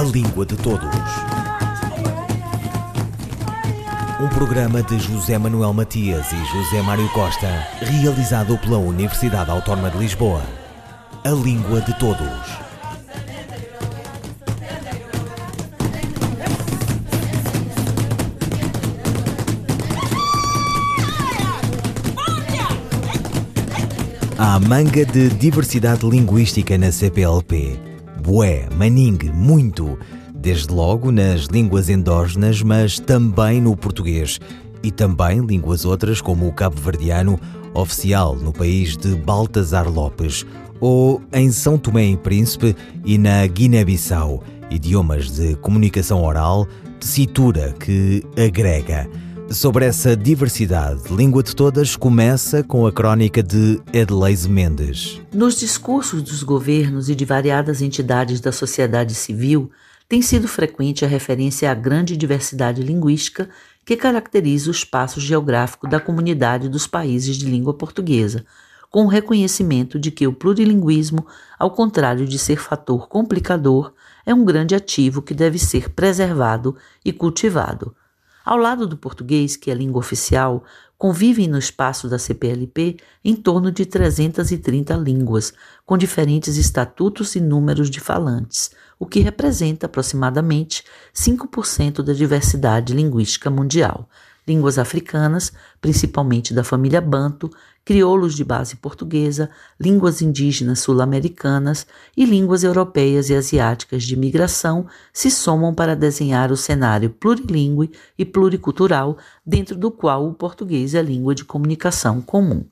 A Língua de Todos. Um programa de José Manuel Matias e José Mário Costa, realizado pela Universidade Autónoma de Lisboa. A Língua de Todos. Há manga de diversidade linguística na CPLP. Bué, maningue, muito. Desde logo nas línguas endógenas, mas também no português. E também línguas outras, como o cabo-verdiano, oficial no país de Baltasar Lopes, ou em São Tomé e Príncipe e na Guiné-Bissau, idiomas de comunicação oral, tessitura que agrega. Sobre essa diversidade, Língua de Todas começa com a crónica de Edleise Mendes. Nos discursos dos governos e de variadas entidades da sociedade civil, tem sido frequente a referência à grande diversidade linguística que caracteriza o espaço geográfico da comunidade dos países de língua portuguesa, com o reconhecimento de que o plurilinguismo, ao contrário de ser fator complicador, é um grande ativo que deve ser preservado e cultivado. Ao lado do português, que é língua oficial, convivem no espaço da CPLP em torno de 330 línguas, com diferentes estatutos e números de falantes, o que representa aproximadamente 5% da diversidade linguística mundial. Línguas africanas, principalmente da família Banto, crioulos de base portuguesa, línguas indígenas sul-americanas e línguas europeias e asiáticas de migração se somam para desenhar o cenário plurilingue e pluricultural dentro do qual o português é língua de comunicação comum.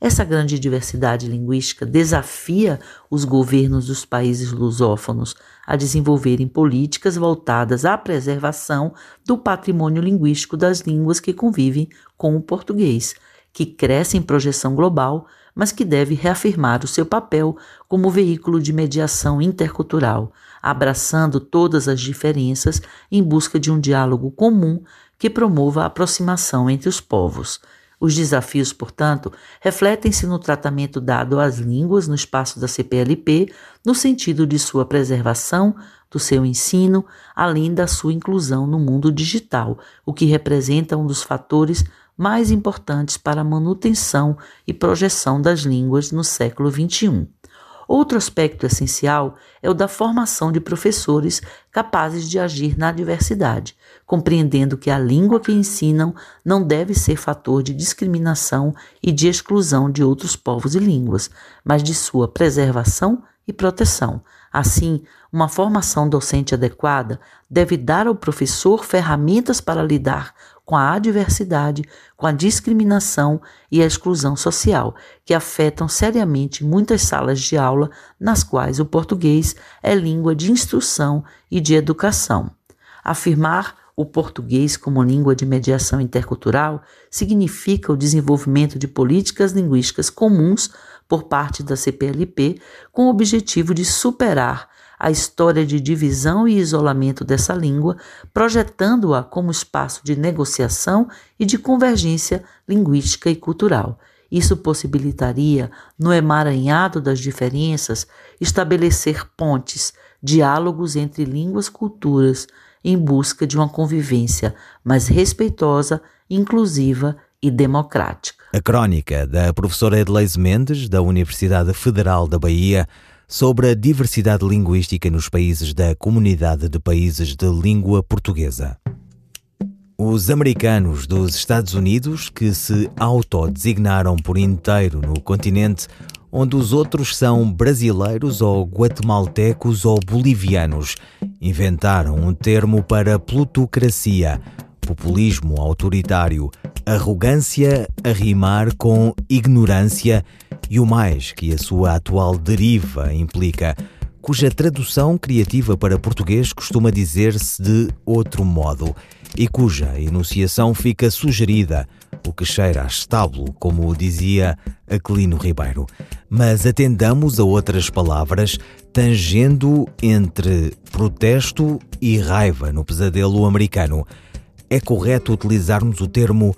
Essa grande diversidade linguística desafia os governos dos países lusófonos a desenvolverem políticas voltadas à preservação do patrimônio linguístico das línguas que convivem com o português, que cresce em projeção global, mas que deve reafirmar o seu papel como veículo de mediação intercultural, abraçando todas as diferenças em busca de um diálogo comum que promova a aproximação entre os povos. Os desafios, portanto, refletem-se no tratamento dado às línguas no espaço da CPLP, no sentido de sua preservação, do seu ensino, além da sua inclusão no mundo digital, o que representa um dos fatores mais importantes para a manutenção e projeção das línguas no século XXI. Outro aspecto essencial é o da formação de professores capazes de agir na diversidade, compreendendo que a língua que ensinam não deve ser fator de discriminação e de exclusão de outros povos e línguas, mas de sua preservação e proteção. Assim, uma formação docente adequada deve dar ao professor ferramentas para lidar com a adversidade, com a discriminação e a exclusão social, que afetam seriamente muitas salas de aula nas quais o português é língua de instrução e de educação. Afirmar o português como língua de mediação intercultural significa o desenvolvimento de políticas linguísticas comuns por parte da CPLP com o objetivo de superar a história de divisão e isolamento dessa língua, projetando-a como espaço de negociação e de convergência linguística e cultural. Isso possibilitaria, no emaranhado das diferenças, estabelecer pontes, diálogos entre línguas culturas, em busca de uma convivência mais respeitosa, inclusiva e democrática. A crónica da professora Edleise Mendes, da Universidade Federal da Bahia, sobre a diversidade linguística nos países da Comunidade de Países de Língua Portuguesa. Os americanos dos Estados Unidos, que se autodesignaram por inteiro no continente, onde os outros são brasileiros ou guatemaltecos ou bolivianos, inventaram um termo para plutocracia, populismo autoritário, arrogância a rimar com ignorância e o mais que a sua atual deriva implica, cuja tradução criativa para português costuma dizer-se de outro modo e cuja enunciação fica sugerida, o que cheira a estábulo, como dizia Aquilino Ribeiro. Mas atendamos a outras palavras, tangendo entre protesto e raiva no pesadelo americano. É correto utilizarmos o termo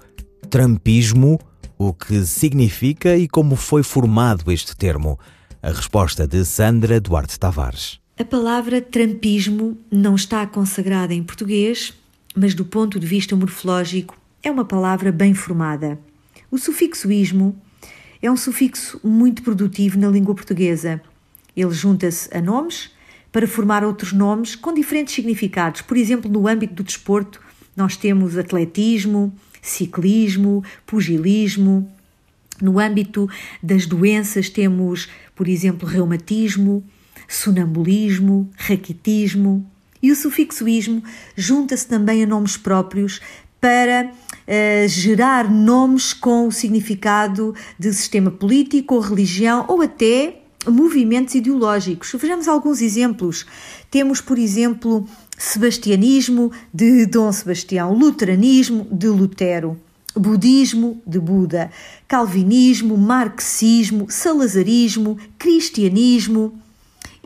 Trumpismo o que significa e como foi formado este termo. A resposta de Sandra Duarte Tavares. A palavra trampismo não está consagrada em português, mas do ponto de vista morfológico é uma palavra bem formada. O sufixo ismo é um sufixo muito produtivo na língua portuguesa. Ele junta-se a nomes para formar outros nomes com diferentes significados. Por exemplo, no âmbito do desporto, nós temos atletismo, ciclismo, pugilismo. No âmbito das doenças, temos, por exemplo, reumatismo, sonambulismo, raquitismo. E o sufixo ismo junta-se também a nomes próprios para gerar nomes com o significado de sistema político ou religião ou até movimentos ideológicos. Vejamos alguns exemplos. Temos, por exemplo, sebastianismo de Dom Sebastião, luteranismo de Lutero, budismo de Buda, calvinismo, marxismo, salazarismo, cristianismo.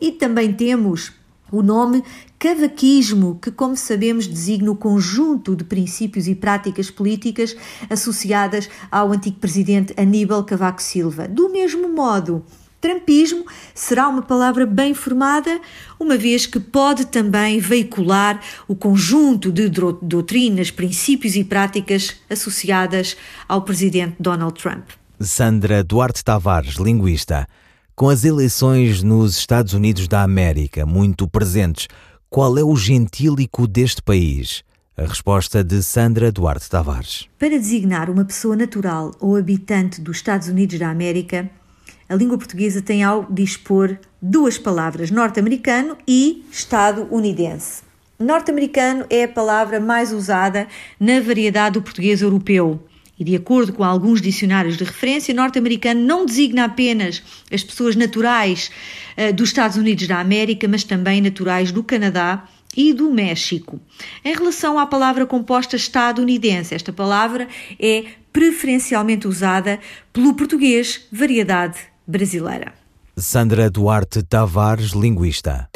E também temos o nome cavaquismo, que, como sabemos, designa o conjunto de princípios e práticas políticas associadas ao antigo presidente Aníbal Cavaco Silva. Do mesmo modo, Trampismo será uma palavra bem formada, uma vez que pode também veicular o conjunto de doutrinas, princípios e práticas associadas ao presidente Donald Trump. Sandra Duarte Tavares, linguista. Com as eleições nos Estados Unidos da América muito presentes, qual é o gentílico deste país? A resposta de Sandra Duarte Tavares. Para designar uma pessoa natural ou habitante dos Estados Unidos da América, a língua portuguesa tem ao dispor duas palavras, norte-americano e estadunidense. Norte-americano é a palavra mais usada na variedade do português europeu. E de acordo com alguns dicionários de referência, norte-americano não designa apenas as pessoas naturais uh, dos Estados Unidos da América, mas também naturais do Canadá e do México. Em relação à palavra composta estadunidense, esta palavra é preferencialmente usada pelo português variedade brasileira. Sandra Duarte Tavares, linguista.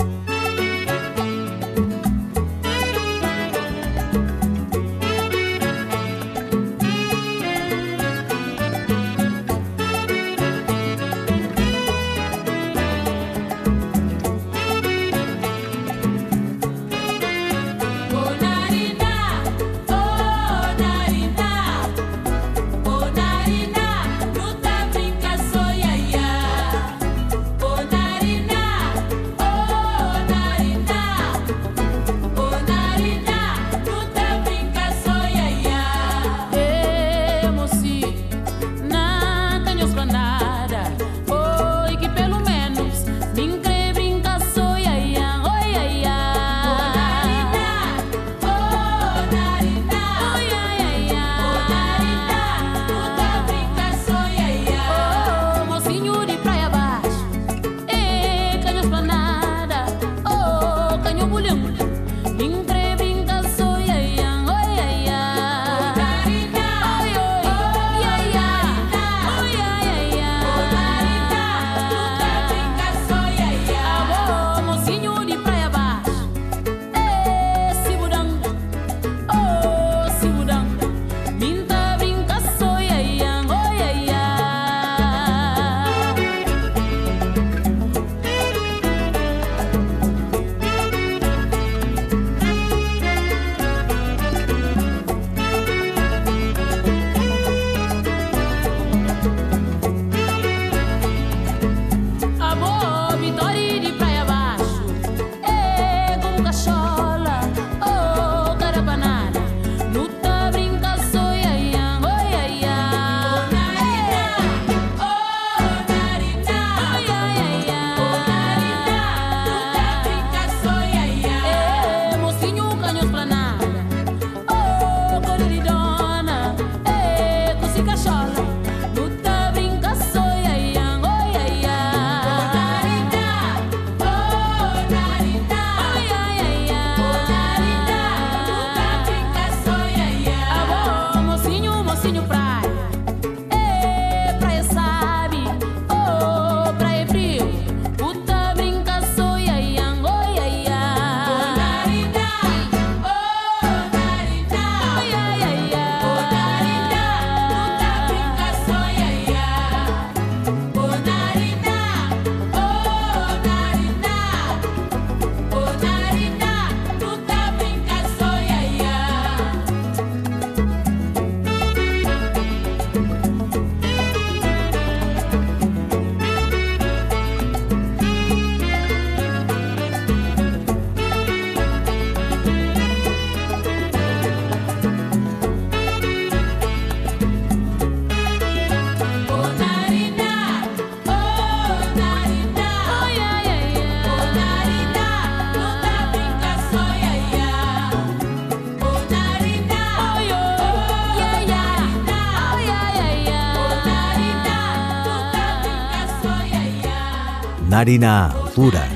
Marina Lura.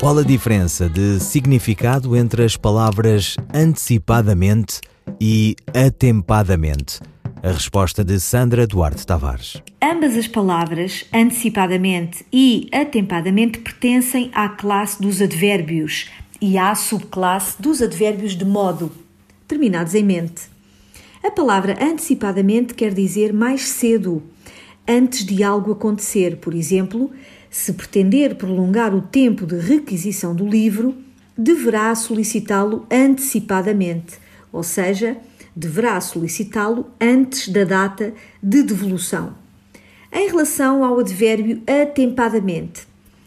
Qual a diferença de significado entre as palavras antecipadamente e atempadamente? A resposta de Sandra Duarte Tavares. Ambas as palavras, antecipadamente e atempadamente, pertencem à classe dos advérbios e à subclasse dos advérbios de modo, terminados em mente. A palavra antecipadamente quer dizer mais cedo, antes de algo acontecer. Por exemplo, se pretender prolongar o tempo de requisição do livro, deverá solicitá-lo antecipadamente, ou seja, deverá solicitá-lo antes da data de devolução. Em relação ao advérbio atempadamente,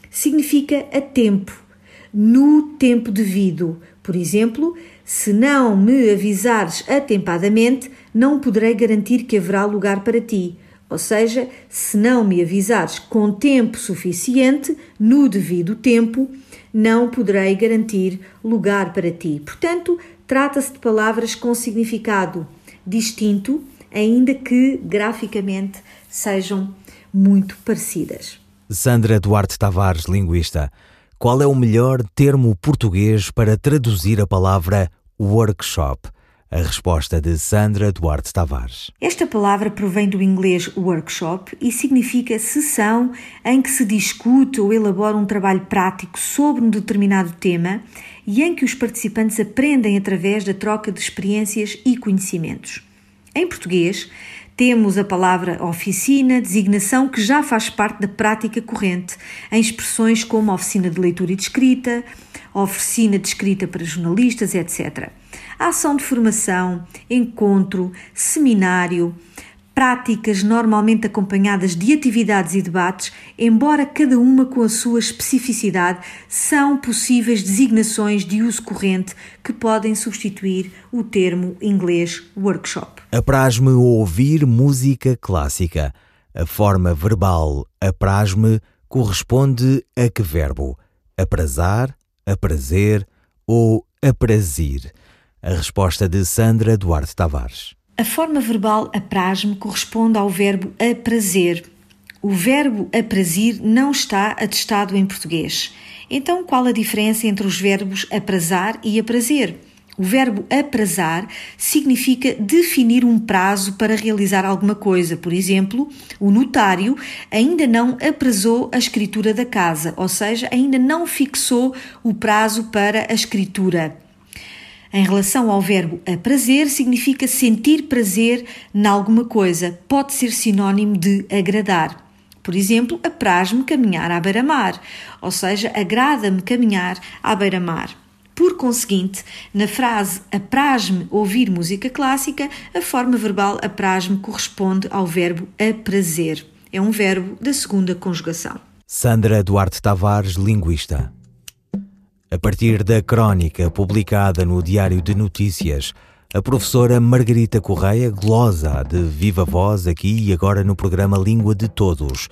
significa a tempo, no tempo devido. Por exemplo, se não me avisares atempadamente, não poderei garantir que haverá lugar para ti. Ou seja, se não me avisares com tempo suficiente, no devido tempo, não poderei garantir lugar para ti. Portanto, trata-se de palavras com significado distinto, ainda que graficamente sejam muito parecidas. Sandra Duarte Tavares, linguista. Qual é o melhor termo português para traduzir a palavra workshop? A resposta de Sandra Duarte Tavares. Esta palavra provém do inglês workshop e significa sessão em que se discute ou elabora um trabalho prático sobre um determinado tema e em que os participantes aprendem através da troca de experiências e conhecimentos. Em português, temos a palavra oficina, designação que já faz parte da prática corrente, em expressões como oficina de leitura e de escrita, oficina de escrita para jornalistas, etc. Ação de formação, encontro, seminário, práticas normalmente acompanhadas de atividades e debates, embora cada uma com a sua especificidade, são possíveis designações de uso corrente que podem substituir o termo inglês workshop. Apraz-me ouvir música clássica. A forma verbal apraz-me corresponde a que verbo? Aprazar, aprazer ou aprazir? A resposta de Sandra Duarte Tavares. A forma verbal apraz-me corresponde ao verbo aprazer. O verbo aprazir não está atestado em português. Então, qual a diferença entre os verbos aprazar e aprazer? O verbo aprazar significa definir um prazo para realizar alguma coisa. Por exemplo, o notário ainda não aprazou a escritura da casa, ou seja, ainda não fixou o prazo para a escritura. Em relação ao verbo aprazer, significa sentir prazer em alguma coisa, pode ser sinónimo de agradar. Por exemplo, apraz-me caminhar à beira-mar, ou seja, agrada-me caminhar à beira-mar. Por conseguinte, na frase apraz-me ouvir música clássica, a forma verbal apraz-me corresponde ao verbo aprazer. É um verbo da segunda conjugação. Sandra Duarte Tavares, linguista. A partir da crónica publicada no Diário de Notícias, a professora Margarita Correia glosa de viva voz aqui e agora no programa Língua de Todos,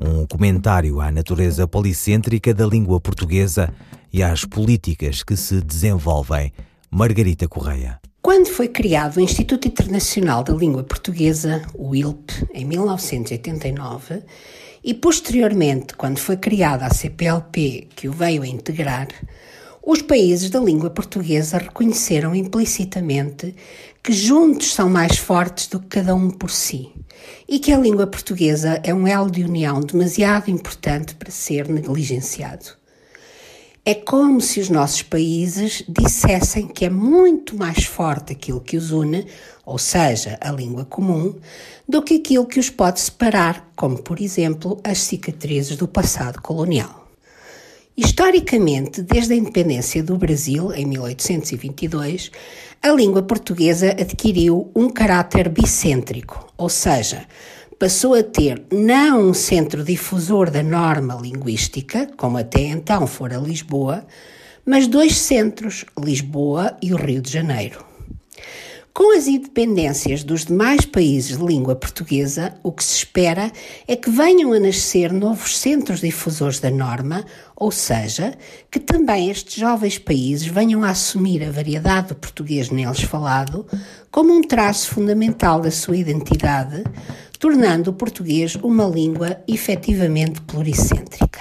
um comentário à natureza policêntrica da língua portuguesa e às políticas que se desenvolvem. Margarita Correia. Quando foi criado o Instituto Internacional da Língua Portuguesa, o ILP, em 1989, e posteriormente, quando foi criada a CPLP, que o veio a integrar, os países da língua portuguesa reconheceram implicitamente que juntos são mais fortes do que cada um por si e que a língua portuguesa é um elo de união demasiado importante para ser negligenciado. É como se os nossos países dissessem que é muito mais forte aquilo que os une, ou seja, a língua comum, do que aquilo que os pode separar, como por exemplo as cicatrizes do passado colonial. Historicamente, desde a independência do Brasil, em 1822, a língua portuguesa adquiriu um caráter bicêntrico, ou seja, passou a ter não um centro difusor da norma linguística, como até então fora Lisboa, mas dois centros, Lisboa e o Rio de Janeiro. Com as independências dos demais países de língua portuguesa, o que se espera é que venham a nascer novos centros difusores da norma, ou seja, que também estes jovens países venham a assumir a variedade do português neles falado como um traço fundamental da sua identidade, tornando o português uma língua efetivamente pluricêntrica.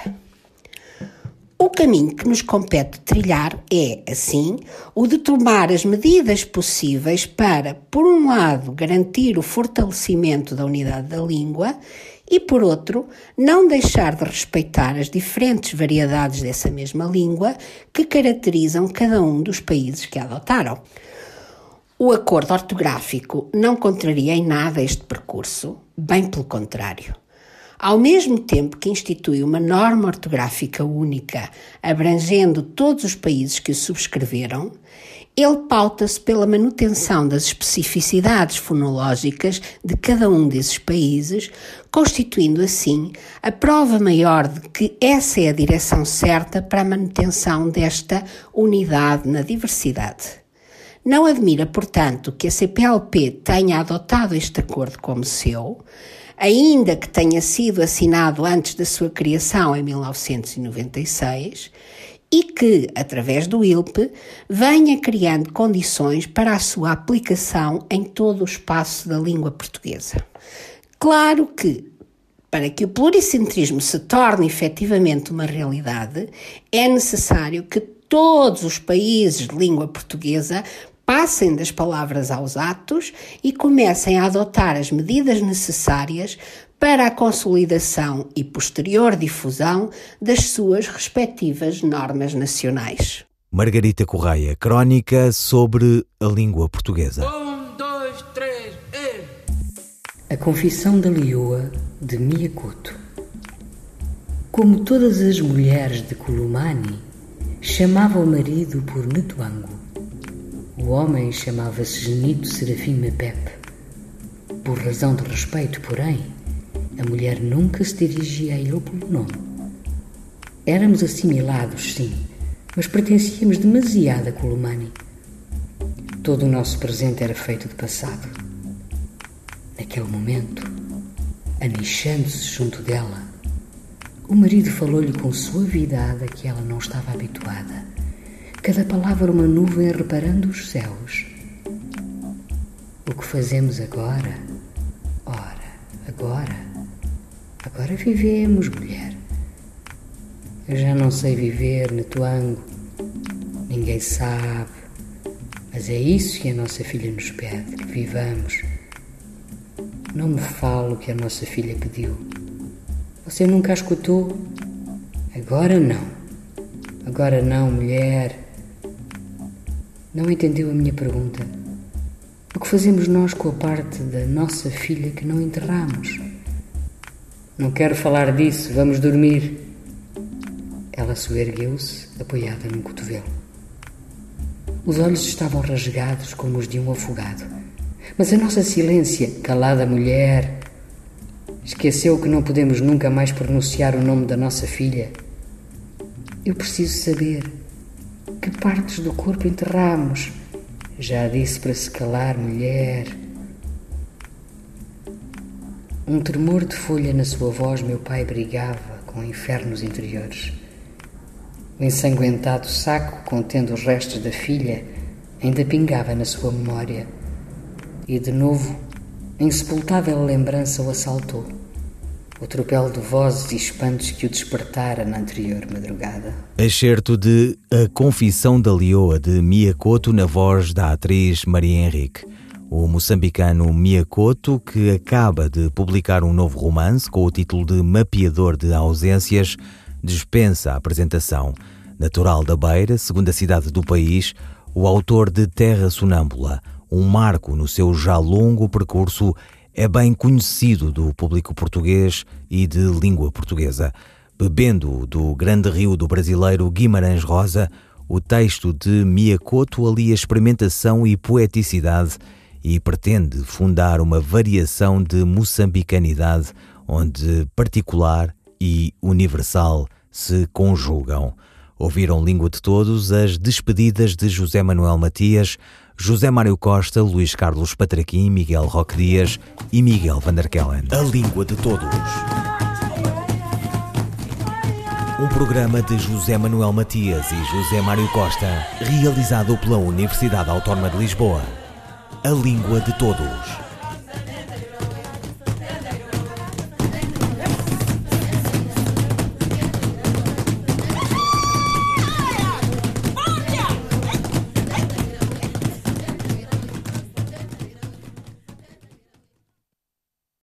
O caminho que nos compete trilhar é, assim, o de tomar as medidas possíveis para, por um lado, garantir o fortalecimento da unidade da língua e, por outro, não deixar de respeitar as diferentes variedades dessa mesma língua que caracterizam cada um dos países que a adotaram. O acordo ortográfico não contraria em nada este percurso, bem pelo contrário. Ao mesmo tempo que institui uma norma ortográfica única, abrangendo todos os países que o subscreveram, ele pauta-se pela manutenção das especificidades fonológicas de cada um desses países, constituindo assim a prova maior de que essa é a direção certa para a manutenção desta unidade na diversidade. Não admira, portanto, que a CPLP tenha adotado este acordo como seu, ainda que tenha sido assinado antes da sua criação em 1996 e que, através do ILP, venha criando condições para a sua aplicação em todo o espaço da língua portuguesa. Claro que, para que o pluricentrismo se torne efetivamente uma realidade, é necessário que todos os países de língua portuguesa passem das palavras aos atos e comecem a adotar as medidas necessárias para a consolidação e posterior difusão das suas respectivas normas nacionais. Margarita Correia, crónica sobre a língua portuguesa. Um, dois, três, e... A Confissão da Lioa, de Miyakoto. Como todas as mulheres de Kulumani, chamava o marido por Netuango. O homem chamava-se Genito Serafim Mepepe. Por razão de respeito, porém, a mulher nunca se dirigia a ele pelo nome. Éramos assimilados, sim, mas pertencíamos demasiado a Colomani. Todo o nosso presente era feito de passado. Naquele momento, anichando-se junto dela, o marido falou-lhe com suavidade a que ela não estava habituada. Cada palavra uma nuvem reparando os céus. O que fazemos agora? Ora, agora Agora vivemos, mulher. Eu já não sei viver, Netuango. Ninguém sabe. Mas é isso que a nossa filha nos pede, que vivamos. Não me fale o que a nossa filha pediu. Você nunca a escutou? Agora não. Agora não, mulher. Não entendeu a minha pergunta? O que fazemos nós com a parte da nossa filha que não enterramos? Não quero falar disso, vamos dormir. Ela soergueu-se, apoiada num cotovelo. Os olhos estavam rasgados como os de um afogado. Mas a nossa silência, calada mulher, esqueceu que não podemos nunca mais pronunciar o nome da nossa filha. Eu preciso saber que partes do corpo enterramos. Já disse para se calar, mulher. Um tremor de folha na sua voz, meu pai brigava com infernos interiores. O ensanguentado saco contendo os restos da filha ainda pingava na sua memória. E de novo, a insepultável lembrança o assaltou. O tropel de vozes e espantos que o despertara na anterior madrugada. Excerto de A Confissão da Leoa de Miyakoto na voz da atriz Maria Henrique o moçambicano Miyakoto, que acaba de publicar um novo romance com o título de Mapeador de Ausências, dispensa a apresentação. Natural da Beira, segunda cidade do país, o autor de Terra Sonâmbula, um marco no seu já longo percurso, é bem conhecido do público português e de língua portuguesa. Bebendo do grande rio do brasileiro Guimarães Rosa, o texto de Miyakoto alia experimentação e poeticidade e pretende fundar uma variação de moçambicanidade onde particular e universal se conjugam. Ouviram Língua de Todos as despedidas de José Manuel Matias, José Mário Costa, Luís Carlos Patraquim, Miguel Roque Dias e Miguel Vanderkellen. A Língua de Todos. Um programa de José Manuel Matias e José Mário Costa, realizado pela Universidade Autónoma de Lisboa a língua de todos.